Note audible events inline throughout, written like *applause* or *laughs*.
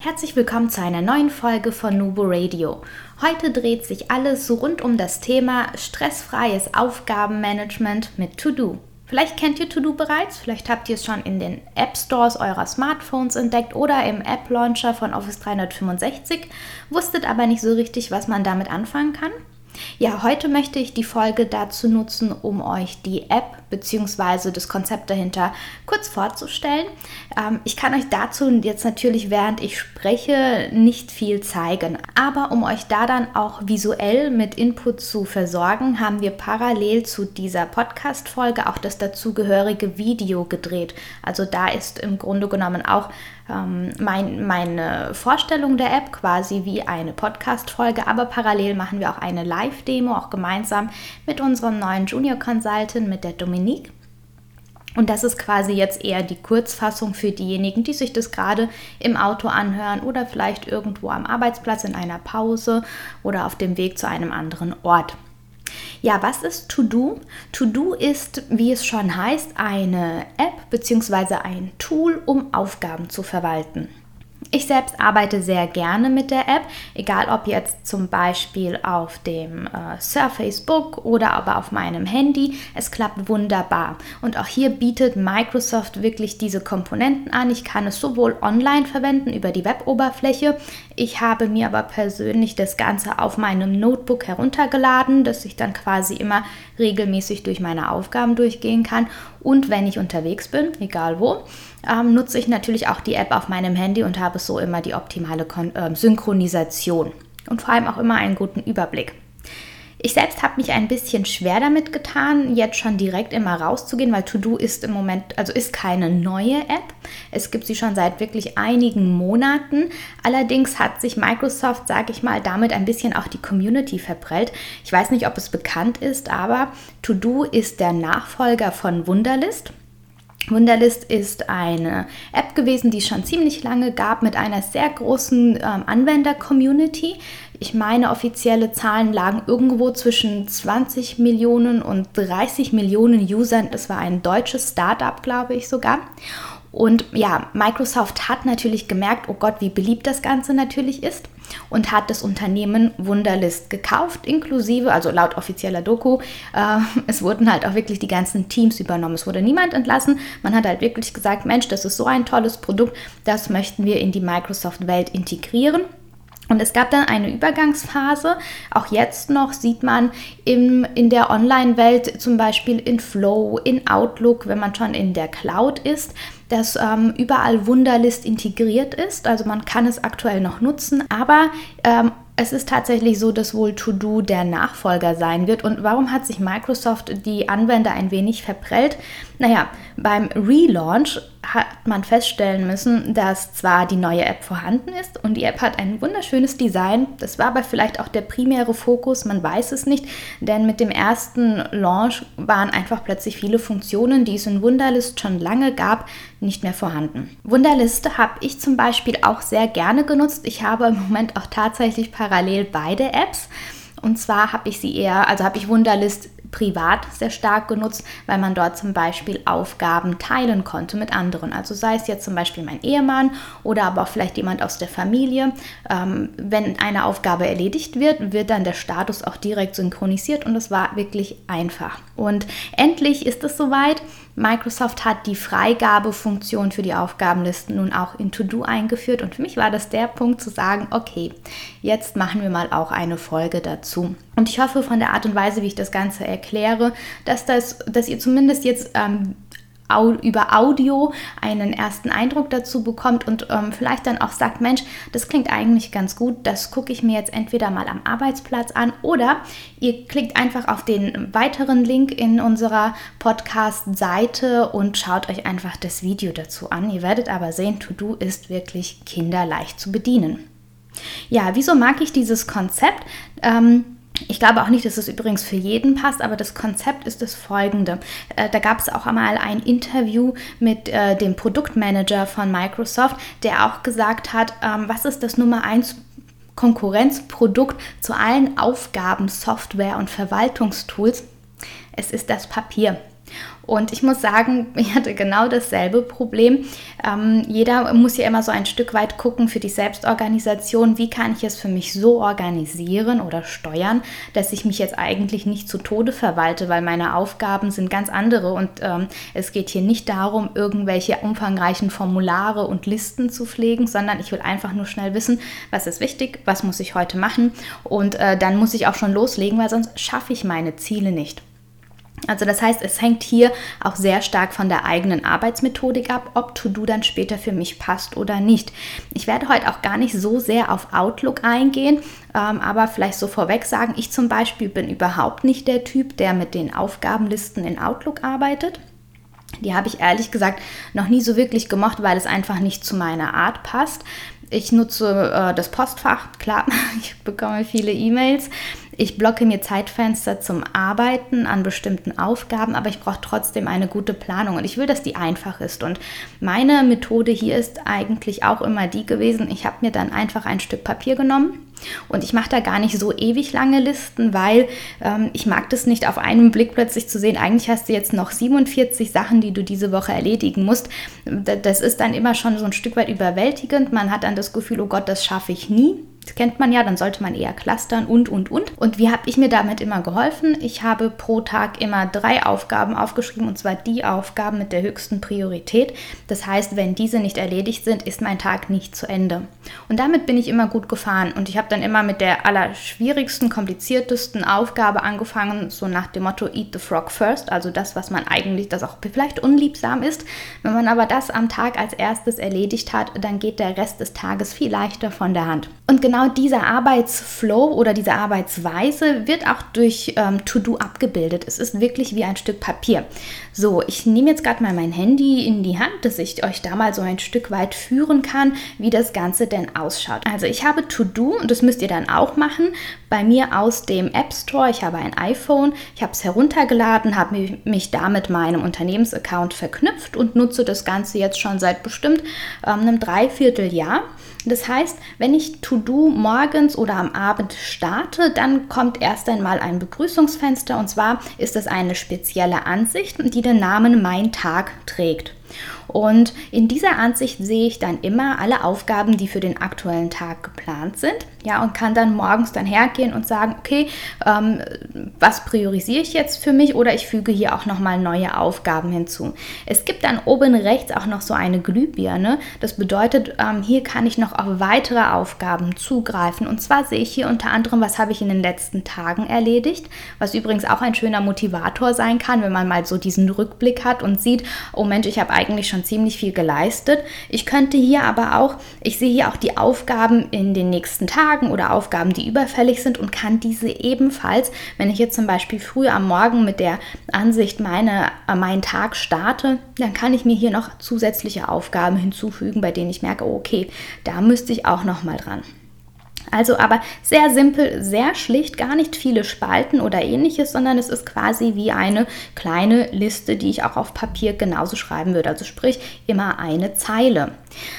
Herzlich willkommen zu einer neuen Folge von Nubo Radio. Heute dreht sich alles rund um das Thema stressfreies Aufgabenmanagement mit To-Do. Vielleicht kennt ihr To-Do bereits, vielleicht habt ihr es schon in den App Stores eurer Smartphones entdeckt oder im App Launcher von Office 365, wusstet aber nicht so richtig, was man damit anfangen kann. Ja, heute möchte ich die Folge dazu nutzen, um euch die App bzw. das Konzept dahinter kurz vorzustellen. Ähm, ich kann euch dazu jetzt natürlich, während ich spreche, nicht viel zeigen. Aber um euch da dann auch visuell mit Input zu versorgen, haben wir parallel zu dieser Podcast-Folge auch das dazugehörige Video gedreht. Also da ist im Grunde genommen auch ähm, mein, meine Vorstellung der App quasi wie eine Podcast-Folge, aber parallel machen wir auch eine Live-Demo, auch gemeinsam mit unserem neuen Junior Consultant, mit der Dominique. Und das ist quasi jetzt eher die Kurzfassung für diejenigen, die sich das gerade im Auto anhören oder vielleicht irgendwo am Arbeitsplatz in einer Pause oder auf dem Weg zu einem anderen Ort. Ja, was ist To-Do? To-Do ist, wie es schon heißt, eine App bzw. ein Tool, um Aufgaben zu verwalten. Ich selbst arbeite sehr gerne mit der App, egal ob jetzt zum Beispiel auf dem äh, Surface Book oder aber auf meinem Handy. Es klappt wunderbar. Und auch hier bietet Microsoft wirklich diese Komponenten an. Ich kann es sowohl online verwenden über die Web-Oberfläche. Ich habe mir aber persönlich das Ganze auf meinem Notebook heruntergeladen, dass ich dann quasi immer regelmäßig durch meine Aufgaben durchgehen kann. Und wenn ich unterwegs bin, egal wo, ähm, nutze ich natürlich auch die App auf meinem Handy und habe so immer die optimale Kon äh, Synchronisation und vor allem auch immer einen guten Überblick. Ich selbst habe mich ein bisschen schwer damit getan, jetzt schon direkt immer rauszugehen, weil To-Do ist im Moment, also ist keine neue App. Es gibt sie schon seit wirklich einigen Monaten. Allerdings hat sich Microsoft, sage ich mal, damit ein bisschen auch die Community verprellt. Ich weiß nicht, ob es bekannt ist, aber To-Do ist der Nachfolger von Wunderlist. Wunderlist ist eine App gewesen, die es schon ziemlich lange gab mit einer sehr großen ähm, Anwender-Community. Ich meine, offizielle Zahlen lagen irgendwo zwischen 20 Millionen und 30 Millionen Usern. Das war ein deutsches Startup, glaube ich sogar. Und ja, Microsoft hat natürlich gemerkt, oh Gott, wie beliebt das Ganze natürlich ist und hat das Unternehmen Wunderlist gekauft, inklusive, also laut offizieller Doku, äh, *laughs* es wurden halt auch wirklich die ganzen Teams übernommen. Es wurde niemand entlassen. Man hat halt wirklich gesagt, Mensch, das ist so ein tolles Produkt, das möchten wir in die Microsoft-Welt integrieren. Und es gab dann eine Übergangsphase. Auch jetzt noch sieht man im, in der Online-Welt, zum Beispiel in Flow, in Outlook, wenn man schon in der Cloud ist, dass ähm, überall Wunderlist integriert ist. Also man kann es aktuell noch nutzen, aber ähm, es ist tatsächlich so, dass wohl To-Do der Nachfolger sein wird. Und warum hat sich Microsoft die Anwender ein wenig verprellt? Naja, beim Relaunch hat man feststellen müssen, dass zwar die neue App vorhanden ist und die App hat ein wunderschönes Design, das war aber vielleicht auch der primäre Fokus, man weiß es nicht, denn mit dem ersten Launch waren einfach plötzlich viele Funktionen, die es in Wunderlist schon lange gab, nicht mehr vorhanden. Wunderlist habe ich zum Beispiel auch sehr gerne genutzt. Ich habe im Moment auch tatsächlich parallel beide Apps. Und zwar habe ich sie eher, also habe ich Wunderlist privat sehr stark genutzt, weil man dort zum Beispiel Aufgaben teilen konnte mit anderen. Also sei es jetzt zum Beispiel mein Ehemann oder aber auch vielleicht jemand aus der Familie. Ähm, wenn eine Aufgabe erledigt wird, wird dann der Status auch direkt synchronisiert und es war wirklich einfach. Und endlich ist es soweit. Microsoft hat die Freigabefunktion für die Aufgabenlisten nun auch in To-Do eingeführt und für mich war das der Punkt zu sagen, okay, jetzt machen wir mal auch eine Folge dazu. Und ich hoffe von der Art und Weise, wie ich das Ganze erkläre, dass, das, dass ihr zumindest jetzt ähm, über Audio einen ersten Eindruck dazu bekommt und ähm, vielleicht dann auch sagt, Mensch, das klingt eigentlich ganz gut, das gucke ich mir jetzt entweder mal am Arbeitsplatz an oder ihr klickt einfach auf den weiteren Link in unserer Podcast-Seite und schaut euch einfach das Video dazu an. Ihr werdet aber sehen, To-Do ist wirklich kinderleicht zu bedienen. Ja, wieso mag ich dieses Konzept? Ähm, ich glaube auch nicht, dass es übrigens für jeden passt, aber das Konzept ist das folgende. Äh, da gab es auch einmal ein Interview mit äh, dem Produktmanager von Microsoft, der auch gesagt hat, ähm, was ist das Nummer 1 Konkurrenzprodukt zu allen Aufgaben, Software und Verwaltungstools? Es ist das Papier. Und ich muss sagen, *laughs* ich hatte genau dasselbe Problem. Ähm, jeder muss ja immer so ein Stück weit gucken für die Selbstorganisation, wie kann ich es für mich so organisieren oder steuern, dass ich mich jetzt eigentlich nicht zu Tode verwalte, weil meine Aufgaben sind ganz andere und ähm, es geht hier nicht darum, irgendwelche umfangreichen Formulare und Listen zu pflegen, sondern ich will einfach nur schnell wissen, was ist wichtig, was muss ich heute machen und äh, dann muss ich auch schon loslegen, weil sonst schaffe ich meine Ziele nicht. Also das heißt, es hängt hier auch sehr stark von der eigenen Arbeitsmethodik ab, ob To-Do dann später für mich passt oder nicht. Ich werde heute auch gar nicht so sehr auf Outlook eingehen, ähm, aber vielleicht so vorweg sagen, ich zum Beispiel bin überhaupt nicht der Typ, der mit den Aufgabenlisten in Outlook arbeitet. Die habe ich ehrlich gesagt noch nie so wirklich gemocht, weil es einfach nicht zu meiner Art passt. Ich nutze äh, das Postfach, klar, *laughs* ich bekomme viele E-Mails. Ich blocke mir Zeitfenster zum Arbeiten an bestimmten Aufgaben, aber ich brauche trotzdem eine gute Planung und ich will, dass die einfach ist. Und meine Methode hier ist eigentlich auch immer die gewesen, ich habe mir dann einfach ein Stück Papier genommen und ich mache da gar nicht so ewig lange Listen, weil ähm, ich mag das nicht auf einen Blick plötzlich zu sehen, eigentlich hast du jetzt noch 47 Sachen, die du diese Woche erledigen musst. Das ist dann immer schon so ein Stück weit überwältigend. Man hat dann das Gefühl, oh Gott, das schaffe ich nie kennt man ja, dann sollte man eher clustern und, und, und. Und wie habe ich mir damit immer geholfen? Ich habe pro Tag immer drei Aufgaben aufgeschrieben und zwar die Aufgaben mit der höchsten Priorität. Das heißt, wenn diese nicht erledigt sind, ist mein Tag nicht zu Ende. Und damit bin ich immer gut gefahren und ich habe dann immer mit der allerschwierigsten, kompliziertesten Aufgabe angefangen, so nach dem Motto Eat the Frog first, also das, was man eigentlich, das auch vielleicht unliebsam ist. Wenn man aber das am Tag als erstes erledigt hat, dann geht der Rest des Tages viel leichter von der Hand. Und genau genau dieser Arbeitsflow oder diese Arbeitsweise wird auch durch ähm, To-Do abgebildet. Es ist wirklich wie ein Stück Papier. So, ich nehme jetzt gerade mal mein Handy in die Hand, dass ich euch da mal so ein Stück weit führen kann, wie das Ganze denn ausschaut. Also ich habe To-Do und das müsst ihr dann auch machen. Bei mir aus dem App Store. Ich habe ein iPhone, ich habe es heruntergeladen, habe mich da mit meinem Unternehmensaccount verknüpft und nutze das Ganze jetzt schon seit bestimmt ähm, einem Dreivierteljahr. Das heißt, wenn ich To-Do morgens oder am Abend starte, dann kommt erst einmal ein Begrüßungsfenster und zwar ist es eine spezielle Ansicht, die den Namen Mein Tag trägt. Und in dieser Ansicht sehe ich dann immer alle Aufgaben, die für den aktuellen Tag geplant sind. Ja, und kann dann morgens dann hergehen und sagen, okay, ähm, was priorisiere ich jetzt für mich oder ich füge hier auch nochmal neue Aufgaben hinzu. Es gibt dann oben rechts auch noch so eine Glühbirne. Das bedeutet, ähm, hier kann ich noch auf weitere Aufgaben zugreifen. Und zwar sehe ich hier unter anderem, was habe ich in den letzten Tagen erledigt, was übrigens auch ein schöner Motivator sein kann, wenn man mal so diesen Rückblick hat und sieht, oh Mensch, ich habe eigentlich schon ziemlich viel geleistet. Ich könnte hier aber auch, ich sehe hier auch die Aufgaben in den nächsten Tagen oder Aufgaben, die überfällig sind und kann diese ebenfalls, wenn ich jetzt zum Beispiel früh am Morgen mit der Ansicht meine, äh, meinen Tag starte, dann kann ich mir hier noch zusätzliche Aufgaben hinzufügen, bei denen ich merke, okay, da müsste ich auch noch mal dran. Also aber sehr simpel, sehr schlicht, gar nicht viele Spalten oder ähnliches, sondern es ist quasi wie eine kleine Liste, die ich auch auf Papier genauso schreiben würde. Also sprich immer eine Zeile.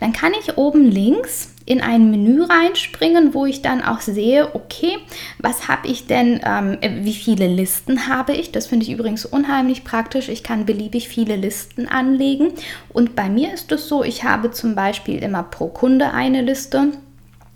Dann kann ich oben links in ein Menü reinspringen, wo ich dann auch sehe, okay, was habe ich denn, ähm, wie viele Listen habe ich? Das finde ich übrigens unheimlich praktisch. Ich kann beliebig viele Listen anlegen. Und bei mir ist es so, ich habe zum Beispiel immer pro Kunde eine Liste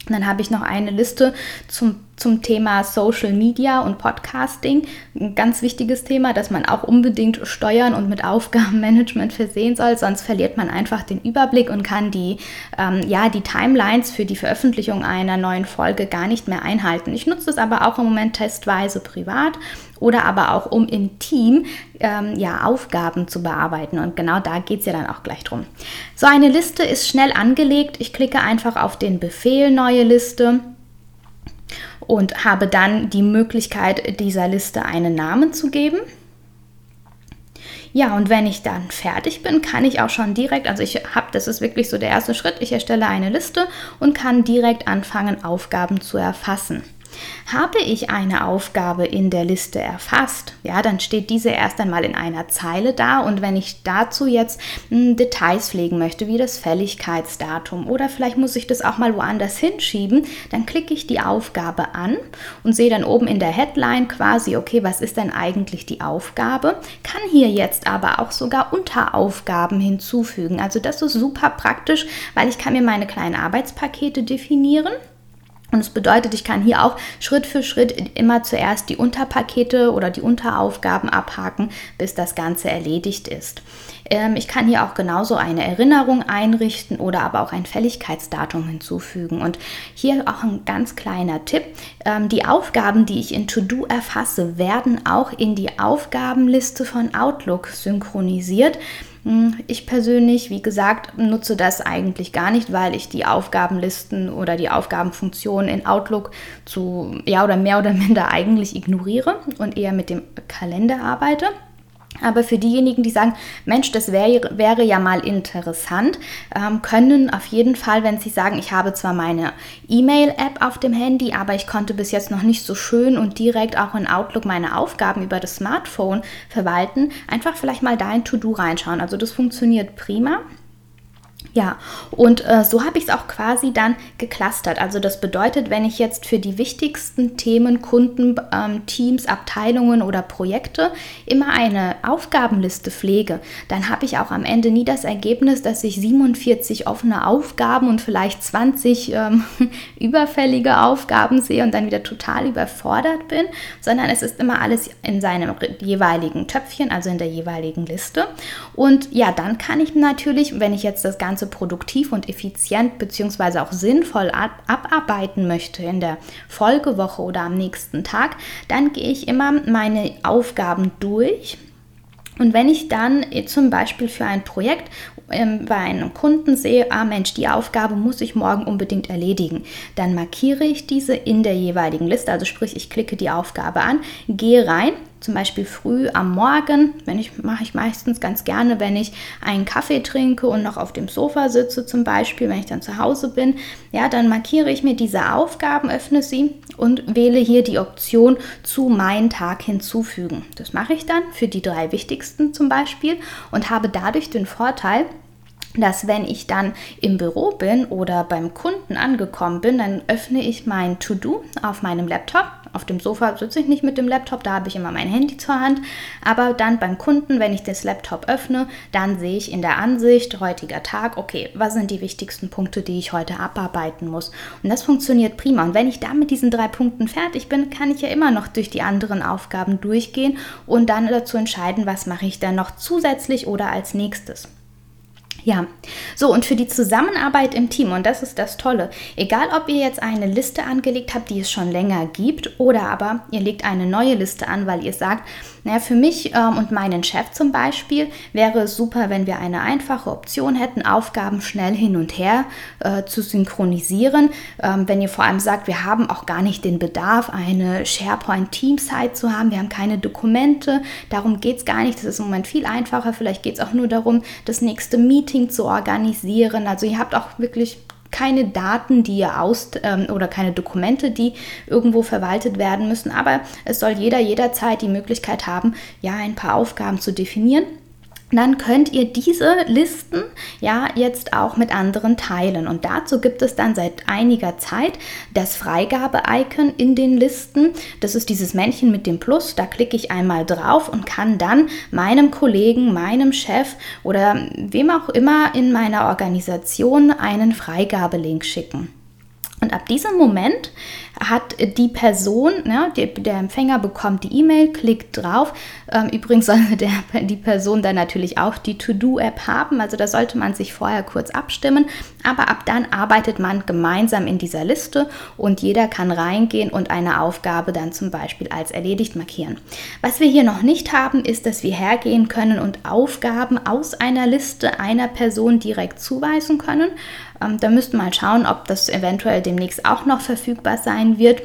dann habe ich noch eine Liste zum zum Thema Social Media und Podcasting. Ein ganz wichtiges Thema, das man auch unbedingt steuern und mit Aufgabenmanagement versehen soll, sonst verliert man einfach den Überblick und kann die, ähm, ja, die Timelines für die Veröffentlichung einer neuen Folge gar nicht mehr einhalten. Ich nutze es aber auch im Moment testweise privat oder aber auch um im Team ähm, ja, Aufgaben zu bearbeiten. Und genau da geht es ja dann auch gleich drum. So eine Liste ist schnell angelegt. Ich klicke einfach auf den Befehl Neue Liste und habe dann die Möglichkeit, dieser Liste einen Namen zu geben. Ja, und wenn ich dann fertig bin, kann ich auch schon direkt, also ich habe, das ist wirklich so der erste Schritt, ich erstelle eine Liste und kann direkt anfangen, Aufgaben zu erfassen. Habe ich eine Aufgabe in der Liste erfasst, ja, dann steht diese erst einmal in einer Zeile da und wenn ich dazu jetzt hm, Details pflegen möchte, wie das Fälligkeitsdatum oder vielleicht muss ich das auch mal woanders hinschieben, dann klicke ich die Aufgabe an und sehe dann oben in der Headline quasi, okay, was ist denn eigentlich die Aufgabe? Kann hier jetzt aber auch sogar Unteraufgaben hinzufügen. Also das ist super praktisch, weil ich kann mir meine kleinen Arbeitspakete definieren und es bedeutet, ich kann hier auch Schritt für Schritt immer zuerst die Unterpakete oder die Unteraufgaben abhaken, bis das Ganze erledigt ist. Ähm, ich kann hier auch genauso eine Erinnerung einrichten oder aber auch ein Fälligkeitsdatum hinzufügen. Und hier auch ein ganz kleiner Tipp. Ähm, die Aufgaben, die ich in To-Do erfasse, werden auch in die Aufgabenliste von Outlook synchronisiert. Hm, ich persönlich, wie gesagt, nutze das eigentlich gar nicht, weil ich die Aufgabenlisten oder die Aufgabenfunktionen in Outlook zu, ja oder mehr oder minder eigentlich ignoriere und eher mit dem Kalender arbeite. Aber für diejenigen, die sagen, Mensch, das wäre, wäre ja mal interessant, ähm, können auf jeden Fall, wenn sie sagen, ich habe zwar meine E-Mail-App auf dem Handy, aber ich konnte bis jetzt noch nicht so schön und direkt auch in Outlook meine Aufgaben über das Smartphone verwalten, einfach vielleicht mal da in To-Do reinschauen. Also das funktioniert prima. Ja, und äh, so habe ich es auch quasi dann geclustert. Also das bedeutet, wenn ich jetzt für die wichtigsten Themen, Kunden, ähm, Teams, Abteilungen oder Projekte immer eine Aufgabenliste pflege, dann habe ich auch am Ende nie das Ergebnis, dass ich 47 offene Aufgaben und vielleicht 20 ähm, *laughs* überfällige Aufgaben sehe und dann wieder total überfordert bin, sondern es ist immer alles in seinem jeweiligen Töpfchen, also in der jeweiligen Liste. Und ja, dann kann ich natürlich, wenn ich jetzt das Ganze Ganze produktiv und effizient bzw. auch sinnvoll ab abarbeiten möchte in der Folgewoche oder am nächsten Tag, dann gehe ich immer meine Aufgaben durch. Und wenn ich dann zum Beispiel für ein Projekt ähm, bei einem Kunden sehe, ah Mensch, die Aufgabe muss ich morgen unbedingt erledigen, dann markiere ich diese in der jeweiligen Liste. Also sprich, ich klicke die Aufgabe an, gehe rein, zum Beispiel früh am Morgen, wenn ich mache ich meistens ganz gerne, wenn ich einen Kaffee trinke und noch auf dem Sofa sitze, zum Beispiel, wenn ich dann zu Hause bin, ja, dann markiere ich mir diese Aufgaben, öffne sie und wähle hier die Option zu meinen Tag hinzufügen. Das mache ich dann für die drei wichtigsten zum Beispiel und habe dadurch den Vorteil, dass wenn ich dann im Büro bin oder beim Kunden angekommen bin, dann öffne ich mein To-Do auf meinem Laptop. Auf dem Sofa sitze ich nicht mit dem Laptop, da habe ich immer mein Handy zur Hand. Aber dann beim Kunden, wenn ich das Laptop öffne, dann sehe ich in der Ansicht, heutiger Tag, okay, was sind die wichtigsten Punkte, die ich heute abarbeiten muss. Und das funktioniert prima. Und wenn ich da mit diesen drei Punkten fertig bin, kann ich ja immer noch durch die anderen Aufgaben durchgehen und dann dazu entscheiden, was mache ich dann noch zusätzlich oder als nächstes. Ja, so und für die Zusammenarbeit im Team, und das ist das Tolle, egal ob ihr jetzt eine Liste angelegt habt, die es schon länger gibt, oder aber ihr legt eine neue Liste an, weil ihr sagt, naja, für mich ähm, und meinen Chef zum Beispiel wäre es super, wenn wir eine einfache Option hätten, Aufgaben schnell hin und her äh, zu synchronisieren. Ähm, wenn ihr vor allem sagt, wir haben auch gar nicht den Bedarf, eine SharePoint-Team-Site zu haben, wir haben keine Dokumente, darum geht es gar nicht, das ist im Moment viel einfacher. Vielleicht geht es auch nur darum, das nächste Meeting zu organisieren. Also ihr habt auch wirklich keine Daten, die ihr aus ähm, oder keine Dokumente, die irgendwo verwaltet werden müssen, aber es soll jeder jederzeit die Möglichkeit haben, ja, ein paar Aufgaben zu definieren dann könnt ihr diese Listen ja jetzt auch mit anderen teilen. Und dazu gibt es dann seit einiger Zeit das Freigabe-Icon in den Listen. Das ist dieses Männchen mit dem Plus. Da klicke ich einmal drauf und kann dann meinem Kollegen, meinem Chef oder wem auch immer in meiner Organisation einen Freigabelink schicken. Und ab diesem Moment hat die Person, ja, die, der Empfänger bekommt die E-Mail, klickt drauf. Ähm, übrigens sollte *laughs* der, die Person dann natürlich auch die To-Do-App haben, also da sollte man sich vorher kurz abstimmen. Aber ab dann arbeitet man gemeinsam in dieser Liste und jeder kann reingehen und eine Aufgabe dann zum Beispiel als erledigt markieren. Was wir hier noch nicht haben, ist, dass wir hergehen können und Aufgaben aus einer Liste einer Person direkt zuweisen können. Ähm, da müssten wir mal schauen, ob das eventuell demnächst auch noch verfügbar sein wird.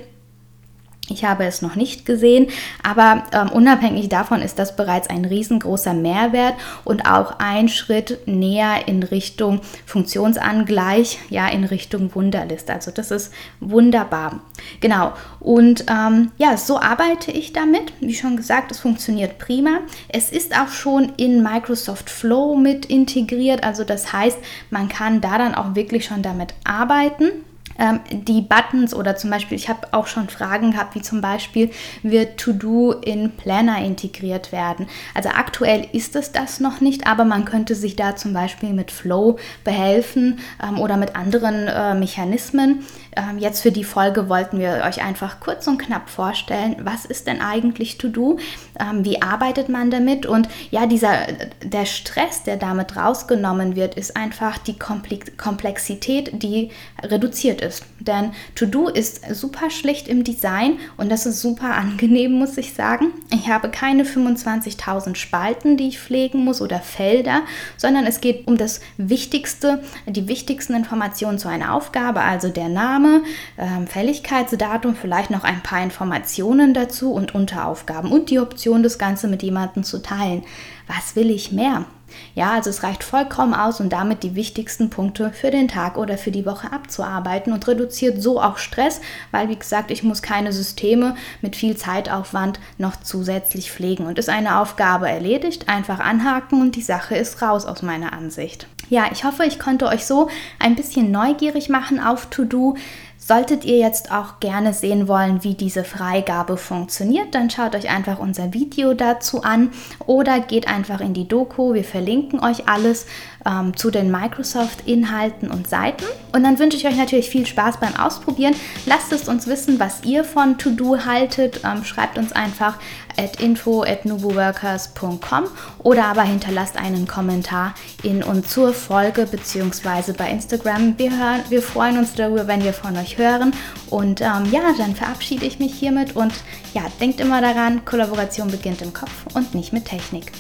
Ich habe es noch nicht gesehen, aber ähm, unabhängig davon ist das bereits ein riesengroßer Mehrwert und auch ein Schritt näher in Richtung Funktionsangleich, ja, in Richtung Wunderlist. Also das ist wunderbar. Genau. Und ähm, ja, so arbeite ich damit. Wie schon gesagt, es funktioniert prima. Es ist auch schon in Microsoft Flow mit integriert. Also das heißt, man kann da dann auch wirklich schon damit arbeiten ähm, die Buttons oder zum Beispiel, ich habe auch schon Fragen gehabt, wie zum Beispiel, wird To-Do in Planner integriert werden? Also aktuell ist es das noch nicht, aber man könnte sich da zum Beispiel mit Flow behelfen ähm, oder mit anderen äh, Mechanismen. Ähm, jetzt für die Folge wollten wir euch einfach kurz und knapp vorstellen, was ist denn eigentlich To-Do? Ähm, wie arbeitet man damit? Und ja, dieser, der Stress, der damit rausgenommen wird, ist einfach die Komplexität, die reduziert ist. Denn To-Do ist super schlicht im Design und das ist super angenehm, muss ich sagen. Ich habe keine 25.000 Spalten, die ich pflegen muss oder Felder, sondern es geht um das Wichtigste, die wichtigsten Informationen zu einer Aufgabe, also der Name, ähm, Fälligkeitsdatum, vielleicht noch ein paar Informationen dazu und Unteraufgaben und die Option, das Ganze mit jemandem zu teilen. Was will ich mehr? Ja, also es reicht vollkommen aus, um damit die wichtigsten Punkte für den Tag oder für die Woche abzuarbeiten und reduziert so auch Stress, weil wie gesagt, ich muss keine Systeme mit viel Zeitaufwand noch zusätzlich pflegen und ist eine Aufgabe erledigt, einfach anhaken und die Sache ist raus aus meiner Ansicht. Ja, ich hoffe, ich konnte euch so ein bisschen neugierig machen auf To-Do. Solltet ihr jetzt auch gerne sehen wollen, wie diese Freigabe funktioniert, dann schaut euch einfach unser Video dazu an oder geht einfach in die Doku. Wir verlinken euch alles ähm, zu den Microsoft-Inhalten und Seiten. Und dann wünsche ich euch natürlich viel Spaß beim Ausprobieren. Lasst es uns wissen, was ihr von To-Do haltet. Ähm, schreibt uns einfach at info at nuboworkers.com oder aber hinterlasst einen Kommentar in und zur Folge bzw. bei Instagram. Wir, hören, wir freuen uns darüber, wenn wir von euch hören. Und ähm, ja, dann verabschiede ich mich hiermit und ja, denkt immer daran, Kollaboration beginnt im Kopf und nicht mit Technik.